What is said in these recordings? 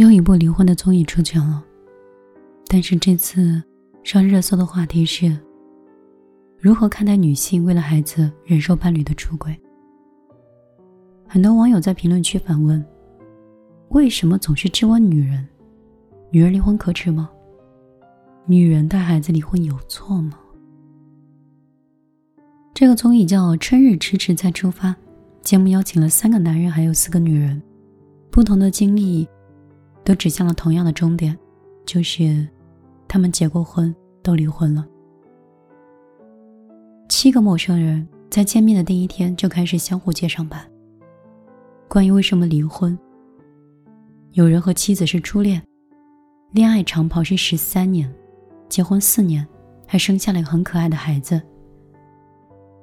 又一部离婚的综艺出圈了，但是这次上热搜的话题是：如何看待女性为了孩子忍受伴侣的出轨？很多网友在评论区反问：为什么总是质问女人？女人离婚可耻吗？女人带孩子离婚有错吗？这个综艺叫《春日迟迟再出发》，节目邀请了三个男人，还有四个女人，不同的经历。都指向了同样的终点，就是他们结过婚，都离婚了。七个陌生人在见面的第一天就开始相互揭上吧。关于为什么离婚，有人和妻子是初恋，恋爱长跑是十三年，结婚四年，还生下了一个很可爱的孩子。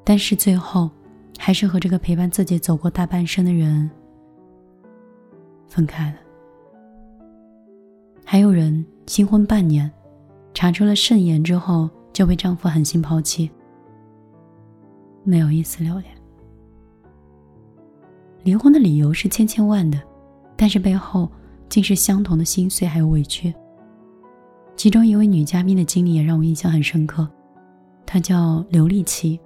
但是最后，还是和这个陪伴自己走过大半生的人分开了。还有人新婚半年，查出了肾炎之后就被丈夫狠心抛弃，没有一丝留恋。离婚的理由是千千万的，但是背后竟是相同的心碎还有委屈。其中一位女嘉宾的经历也让我印象很深刻，她叫刘丽琪，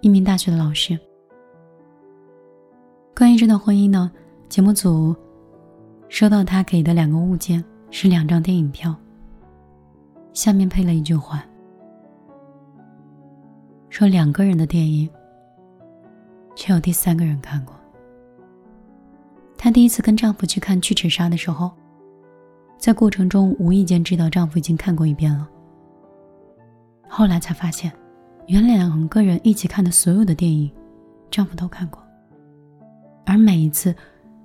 一名大学的老师。关于这段婚姻呢，节目组。收到他给的两个物件是两张电影票。下面配了一句话，说两个人的电影，却有第三个人看过。她第一次跟丈夫去看《巨齿鲨》的时候，在过程中无意间知道丈夫已经看过一遍了。后来才发现，原来两个人一起看的所有的电影，丈夫都看过，而每一次，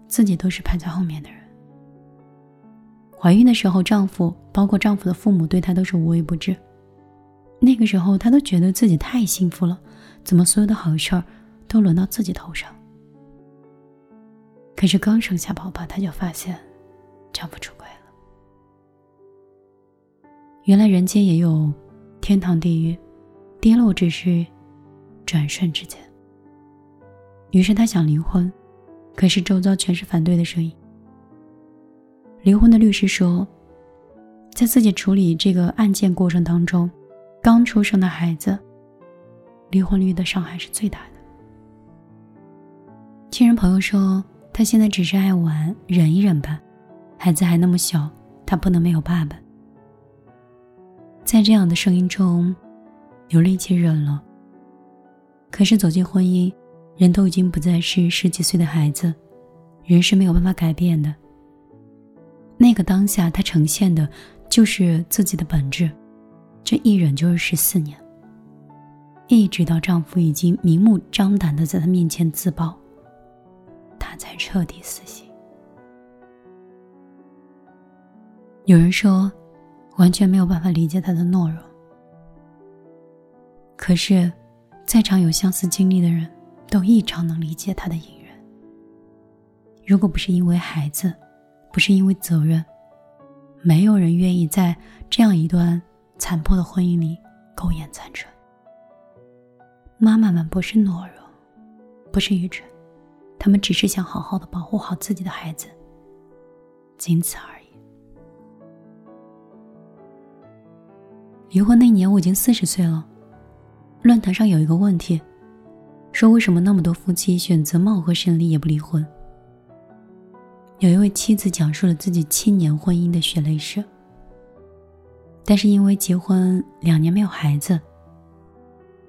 自己都是排在后面的人。怀孕的时候，丈夫包括丈夫的父母对她都是无微不至。那个时候，她都觉得自己太幸福了，怎么所有的好事儿都轮到自己头上？可是刚生下宝宝，她就发现丈夫出轨了。原来人间也有天堂地狱，跌落只是转瞬之间。于是她想离婚，可是周遭全是反对的声音。离婚的律师说，在自己处理这个案件过程当中，刚出生的孩子，离婚率的伤害是最大的。亲人朋友说，他现在只是爱玩，忍一忍吧，孩子还那么小，他不能没有爸爸。在这样的声音中，有力气忍了。可是走进婚姻，人都已经不再是十几岁的孩子，人是没有办法改变的。那个当下，她呈现的就是自己的本质，这一忍就是十四年，一直到丈夫已经明目张胆的在她面前自爆，她才彻底死心。有人说，完全没有办法理解她的懦弱，可是，在场有相似经历的人都异常能理解她的隐忍。如果不是因为孩子。不是因为责任，没有人愿意在这样一段残破的婚姻里苟延残喘。妈妈们不是懦弱，不是愚蠢，他们只是想好好的保护好自己的孩子，仅此而已。离婚那年我已经四十岁了，论坛上有一个问题，说为什么那么多夫妻选择貌合神离也不离婚？有一位妻子讲述了自己七年婚姻的血泪史，但是因为结婚两年没有孩子，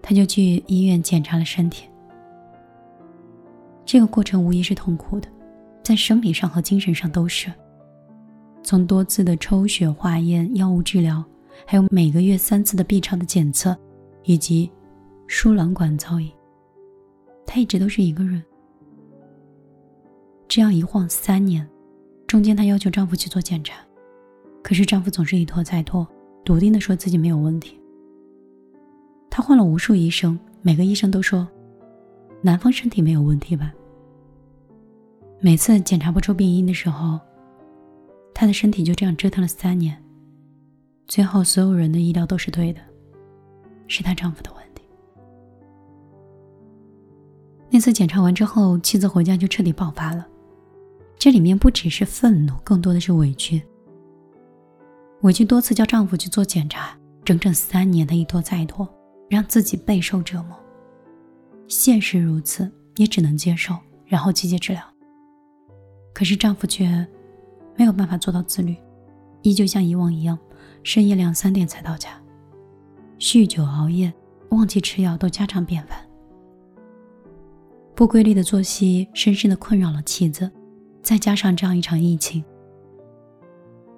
他就去医院检查了身体。这个过程无疑是痛苦的，在生理上和精神上都是。从多次的抽血化验、药物治疗，还有每个月三次的 B 超的检测，以及输卵管造影，他一直都是一个人。这样一晃三年，中间她要求丈夫去做检查，可是丈夫总是一拖再拖，笃定的说自己没有问题。她换了无数医生，每个医生都说，男方身体没有问题吧。每次检查不出病因的时候，她的身体就这样折腾了三年，最后所有人的医疗都是对的，是她丈夫的问题。那次检查完之后，妻子回家就彻底爆发了。这里面不只是愤怒，更多的是委屈。委屈多次叫丈夫去做检查，整整三年的一拖再拖，让自己备受折磨。现实如此，也只能接受，然后积极治疗。可是丈夫却没有办法做到自律，依旧像以往一样，深夜两三点才到家，酗酒熬夜，忘记吃药都家常便饭。不规律的作息深深的困扰了妻子，再加上这样一场疫情，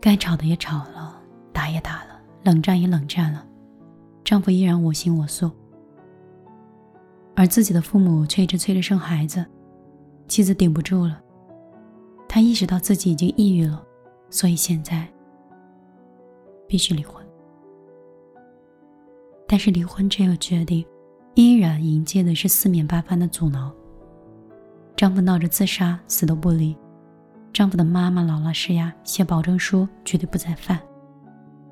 该吵的也吵了，打也打了，冷战也冷战了，丈夫依然我行我素，而自己的父母却一直催着生孩子，妻子顶不住了。她意识到自己已经抑郁了，所以现在必须离婚。但是离婚这个决定，依然迎接的是四面八方的阻挠。丈夫闹着自杀，死都不离；丈夫的妈妈姥姥施压，写保证书，绝对不再犯；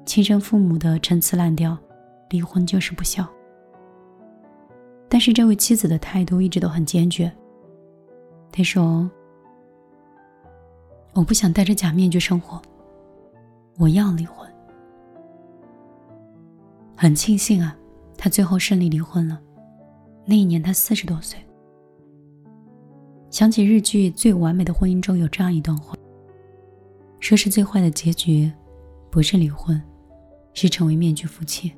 亲生父母的陈词滥调，离婚就是不孝。但是这位妻子的态度一直都很坚决。她说。我不想戴着假面具生活，我要离婚。很庆幸啊，他最后顺利离婚了。那一年他四十多岁。想起日剧《最完美的婚姻》中有这样一段话：说是最坏的结局，不是离婚，是成为面具夫妻，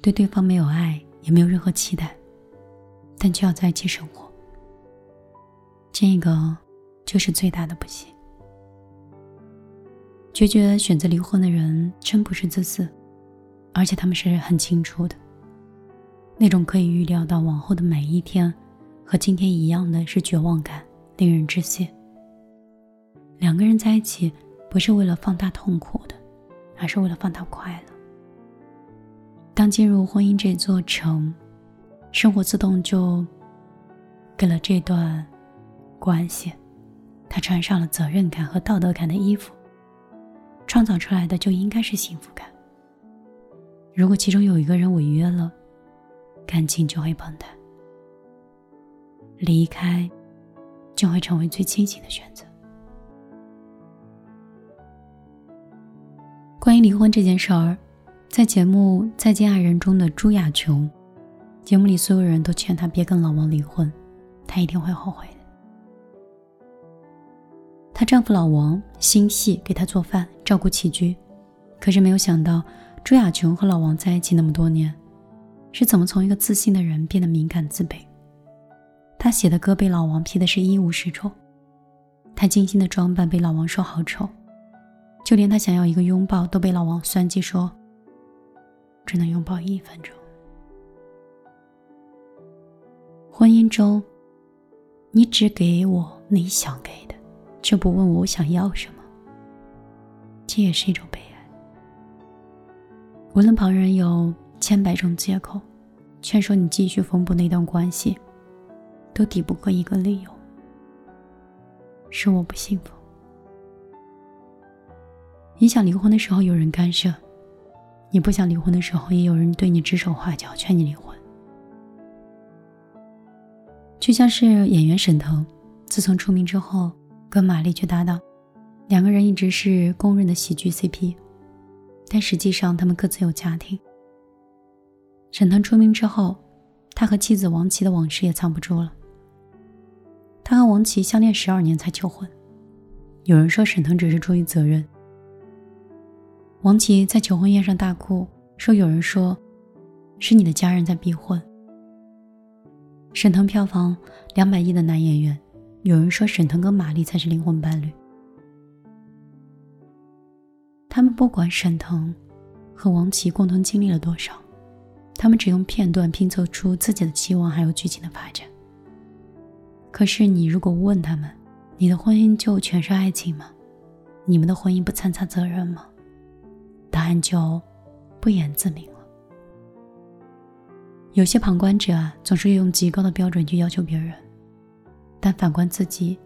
对对方没有爱，也没有任何期待，但却要在一起生活。这个。就是最大的不幸。决绝选择离婚的人真不是自私，而且他们是很清楚的。那种可以预料到往后的每一天和今天一样的是绝望感，令人窒息。两个人在一起不是为了放大痛苦的，而是为了放大快乐。当进入婚姻这座城，生活自动就给了这段关系。他穿上了责任感和道德感的衣服，创造出来的就应该是幸福感。如果其中有一个人违约了，感情就会崩塌，离开就会成为最清醒的选择。关于离婚这件事儿，在节目《再见爱人》中的朱亚琼，节目里所有人都劝她别跟老王离婚，她一定会后悔。她丈夫老王心细，给她做饭，照顾起居。可是没有想到，朱亚琼和老王在一起那么多年，是怎么从一个自信的人变得敏感自卑？他写的歌被老王批的是一无是处，他精心的装扮被老王说好丑，就连他想要一个拥抱都被老王算计说只能拥抱一分钟。婚姻中，你只给我你想给的。却不问我想要什么，这也是一种悲哀。无论旁人有千百种借口，劝说你继续缝补那段关系，都抵不过一个理由：是我不幸福。你想离婚的时候有人干涉，你不想离婚的时候也有人对你指手画脚劝你离婚。就像是演员沈腾，自从出名之后。跟马丽去搭档，两个人一直是公认的喜剧 CP，但实际上他们各自有家庭。沈腾出名之后，他和妻子王琦的往事也藏不住了。他和王琦相恋十二年才求婚，有人说沈腾只是出于责任。王琦在求婚宴上大哭，说有人说是你的家人在逼婚。沈腾票房两百亿的男演员。有人说沈腾跟马丽才是灵魂伴侣，他们不管沈腾和王琦共同经历了多少，他们只用片段拼凑出自己的期望还有剧情的发展。可是你如果问他们，你的婚姻就全是爱情吗？你们的婚姻不掺杂责任吗？答案就不言自明了。有些旁观者啊，总是用极高的标准去要求别人。但反观自己，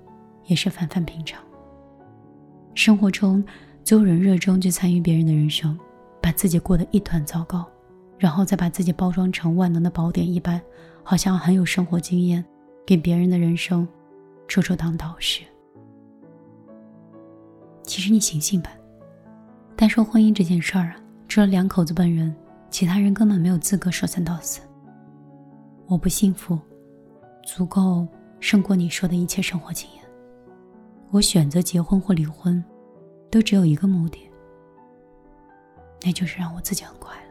也是凡凡平常。生活中，总有人热衷去参与别人的人生，把自己过得一团糟糕，然后再把自己包装成万能的宝典一般，好像很有生活经验，给别人的人生处处当导师。其实你醒醒吧，单说婚姻这件事儿啊，除了两口子本人，其他人根本没有资格说三道四。我不幸福，足够胜过你说的一切生活经验。我选择结婚或离婚，都只有一个目的，那就是让我自己很快乐。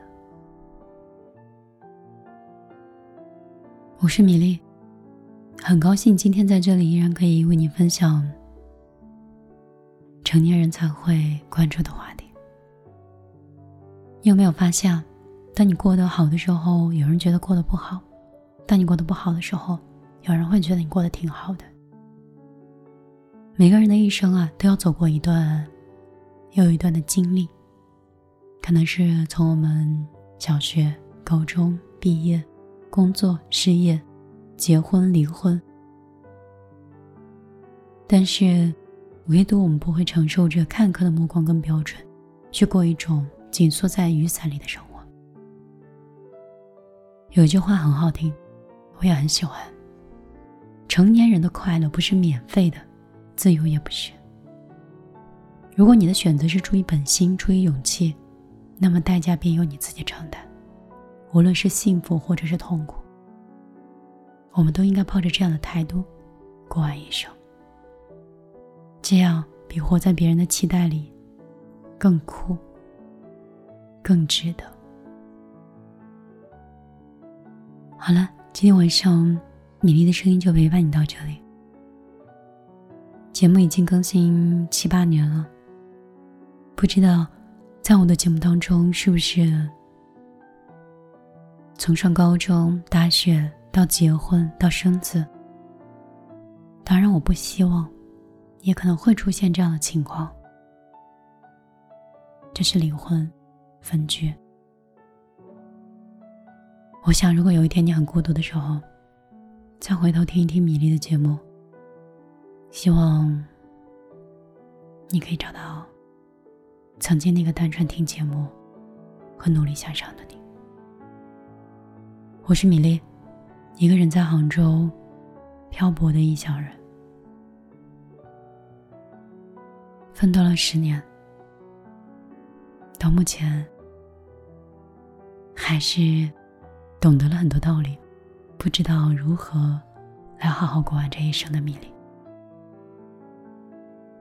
我是米粒，很高兴今天在这里依然可以为你分享成年人才会关注的话题。你有没有发现，当你过得好的时候，有人觉得过得不好？当你过得不好的时候，有人会觉得你过得挺好的。每个人的一生啊，都要走过一段又一段的经历，可能是从我们小学、高中毕业、工作、失业、结婚、离婚，但是唯独我们不会承受着看客的目光跟标准，去过一种紧缩在雨伞里的生活。有句话很好听。我也很喜欢。成年人的快乐不是免费的，自由也不是。如果你的选择是出于本心、出于勇气，那么代价便由你自己承担。无论是幸福或者是痛苦，我们都应该抱着这样的态度过完一生。这样比活在别人的期待里更酷、更值得。好了。今天晚上，米粒的声音就陪伴你到这里。节目已经更新七八年了，不知道在我的节目当中，是不是从上高中、大学到结婚到生子？当然，我不希望，也可能会出现这样的情况，就是离婚、分居。我想，如果有一天你很孤独的时候，再回头听一听米粒的节目，希望你可以找到曾经那个单纯听节目和努力向上的你。我是米粒，一个人在杭州漂泊的异乡人，奋斗了十年，到目前还是。懂得了很多道理，不知道如何来好好过完这一生的米粒。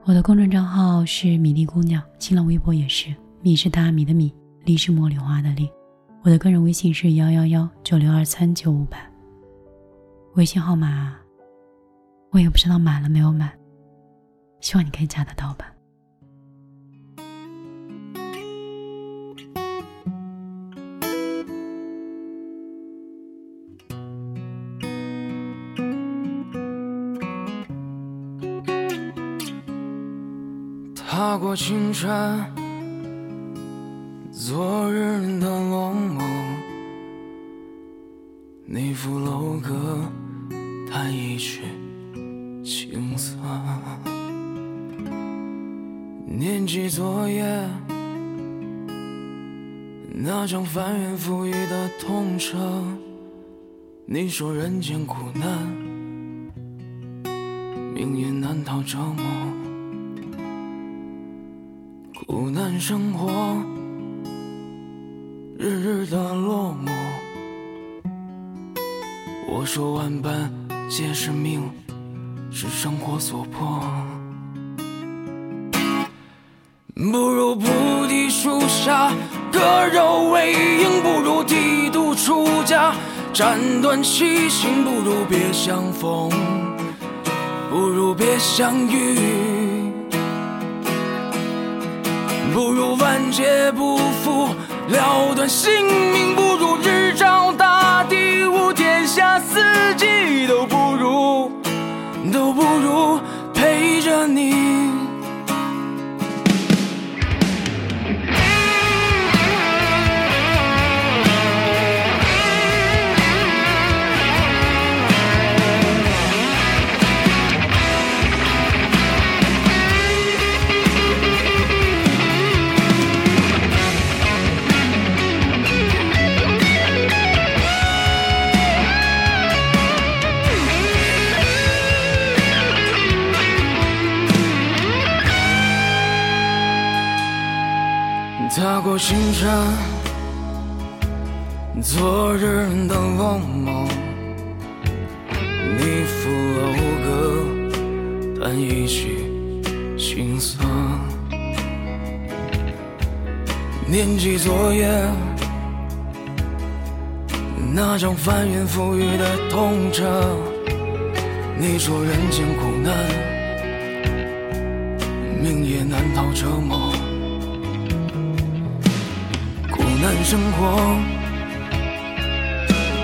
我的公众账号是米粒姑娘，新浪微博也是米是大米的米，粒是茉莉花的粒。我的个人微信是幺幺幺九六二三九五八，微信号码我也不知道满了没有满，希望你可以加得到吧。踏过青山，昨日的落寞，那副楼阁弹一曲青涩。念及昨夜那场翻云覆雨的痛彻，你说人间苦难，命运难逃折磨。苦难生活，日日的落寞。我说万般皆是命，是生活所迫。不如菩提树下割肉喂鹰，不如剃度出家斩断七情，不如别相逢，不如别相遇。不如万劫不复，了断性命；不如日照大地，无天下四季；都着你。踏过星辰，昨日的落梦，你抚讴歌，弹一曲青涩。念起昨夜那场翻云覆雨的痛彻，你说人间苦难，命也难逃折磨。难生活，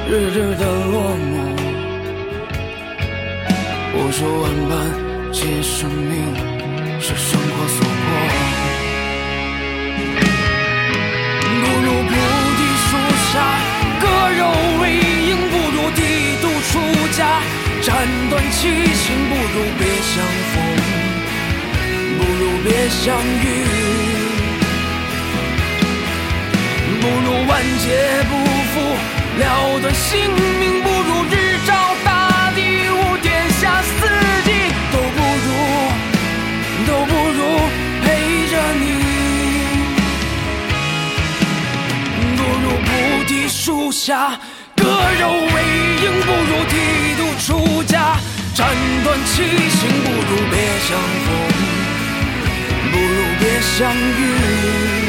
日日的落寞。我说万般皆生命是生活所迫，不如菩提树下割肉喂鹰，不如剃度出家斩断七情，不如别相逢，不如别相遇。不如万劫不复，了断性命；不如日照大地，无天下四季，都不如，都不如陪着你。不如菩提树下割肉喂鹰，不如剃度出家斩断七情；不如别相逢，不如别相遇。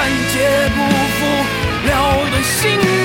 万劫不复，了断性